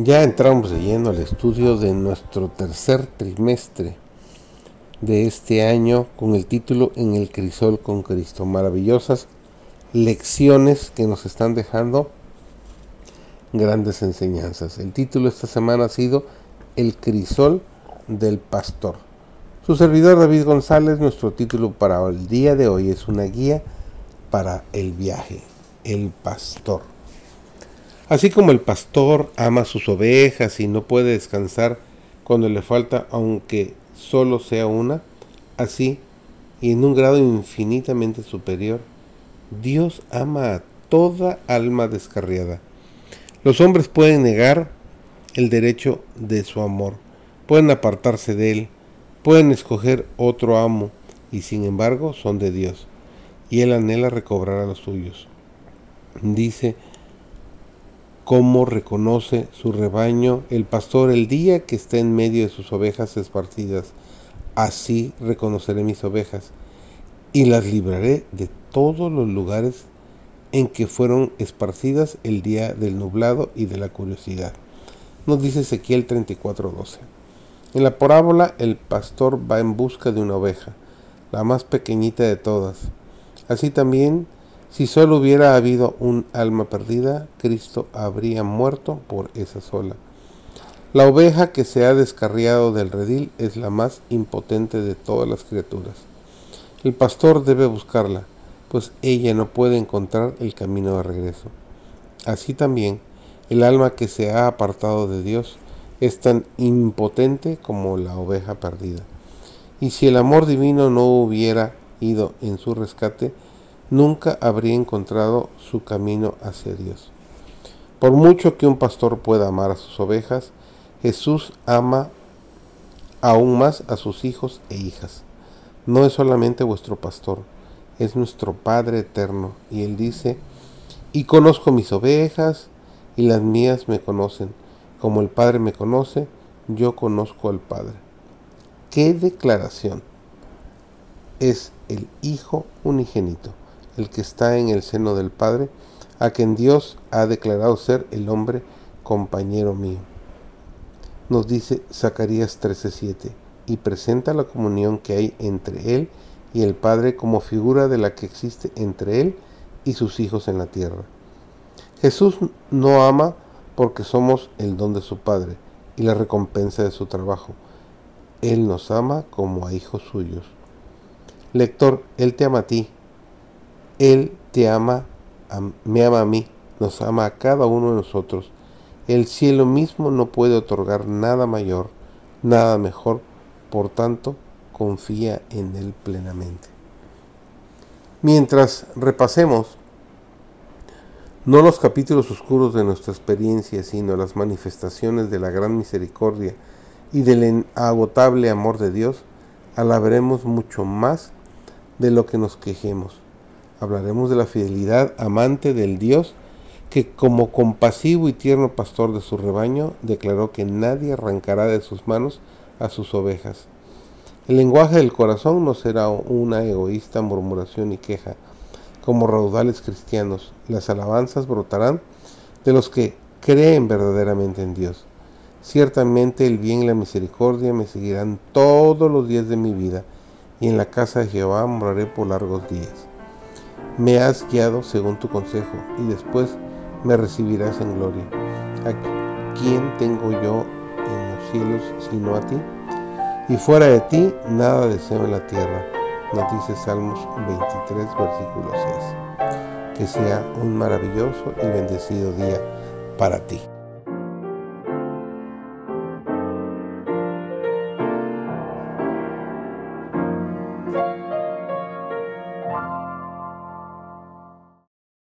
Ya entramos de lleno al estudio de nuestro tercer trimestre de este año con el título En el crisol con Cristo. Maravillosas lecciones que nos están dejando grandes enseñanzas. El título esta semana ha sido El crisol del pastor. Su servidor David González, nuestro título para el día de hoy es una guía para el viaje, el pastor. Así como el pastor ama sus ovejas y no puede descansar cuando le falta, aunque solo sea una, así y en un grado infinitamente superior, Dios ama a toda alma descarriada. Los hombres pueden negar el derecho de su amor, pueden apartarse de él, pueden escoger otro amo, y sin embargo son de Dios, y él anhela recobrar a los suyos. Dice cómo reconoce su rebaño el pastor el día que está en medio de sus ovejas esparcidas. Así reconoceré mis ovejas y las libraré de todos los lugares en que fueron esparcidas el día del nublado y de la curiosidad. Nos dice Ezequiel 34:12. En la parábola el pastor va en busca de una oveja, la más pequeñita de todas. Así también si solo hubiera habido un alma perdida, Cristo habría muerto por esa sola. La oveja que se ha descarriado del redil es la más impotente de todas las criaturas. El pastor debe buscarla, pues ella no puede encontrar el camino de regreso. Así también, el alma que se ha apartado de Dios es tan impotente como la oveja perdida. Y si el amor divino no hubiera ido en su rescate, nunca habría encontrado su camino hacia Dios. Por mucho que un pastor pueda amar a sus ovejas, Jesús ama aún más a sus hijos e hijas. No es solamente vuestro pastor, es nuestro Padre eterno. Y Él dice, y conozco mis ovejas, y las mías me conocen. Como el Padre me conoce, yo conozco al Padre. ¡Qué declaración! Es el Hijo unigénito el que está en el seno del Padre, a quien Dios ha declarado ser el hombre compañero mío. Nos dice Zacarías 13:7 y presenta la comunión que hay entre Él y el Padre como figura de la que existe entre Él y sus hijos en la tierra. Jesús no ama porque somos el don de su Padre y la recompensa de su trabajo. Él nos ama como a hijos suyos. Lector, Él te ama a ti, él te ama, me ama a mí, nos ama a cada uno de nosotros. El cielo mismo no puede otorgar nada mayor, nada mejor, por tanto, confía en Él plenamente. Mientras repasemos no los capítulos oscuros de nuestra experiencia, sino las manifestaciones de la gran misericordia y del inagotable amor de Dios, alabaremos mucho más de lo que nos quejemos hablaremos de la fidelidad amante del Dios que como compasivo y tierno pastor de su rebaño declaró que nadie arrancará de sus manos a sus ovejas. El lenguaje del corazón no será una egoísta murmuración y queja. Como raudales cristianos, las alabanzas brotarán de los que creen verdaderamente en Dios. Ciertamente el bien y la misericordia me seguirán todos los días de mi vida, y en la casa de Jehová moraré por largos días. Me has guiado según tu consejo y después me recibirás en gloria. ¿A quién tengo yo en los cielos sino a ti? Y fuera de ti nada deseo en la tierra. Nos dice Salmos 23, versículo 6. Que sea un maravilloso y bendecido día para ti.